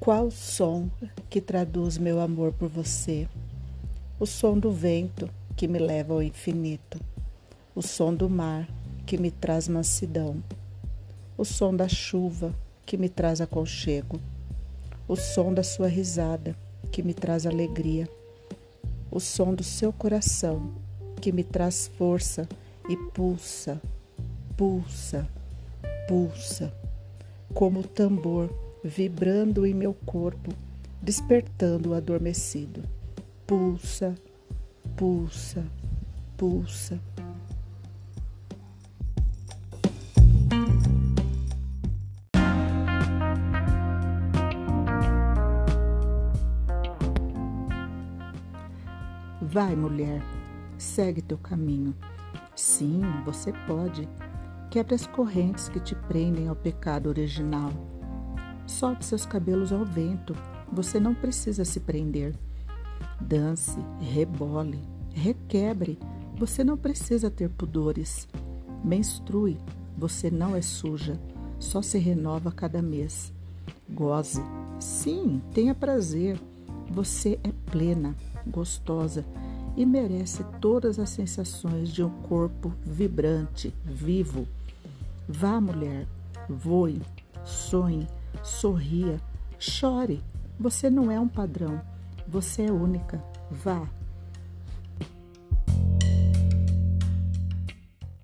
Qual som que traduz meu amor por você? O som do vento que me leva ao infinito, o som do mar que me traz mansidão, o som da chuva que me traz aconchego, o som da sua risada que me traz alegria, o som do seu coração que me traz força e pulsa, pulsa, pulsa, como o tambor vibrando em meu corpo, despertando o adormecido. Pulsa, pulsa, pulsa. Vai, mulher, segue teu caminho. Sim, você pode. Quebre as correntes que te prendem ao pecado original. Solte seus cabelos ao vento. Você não precisa se prender. Dance, rebole, requebre. Você não precisa ter pudores. Menstrue. Você não é suja. Só se renova cada mês. Goze. Sim, tenha prazer. Você é plena, gostosa e merece todas as sensações de um corpo vibrante, vivo. Vá, mulher, voe, sonhe sorria, chore. Você não é um padrão, você é única. Vá,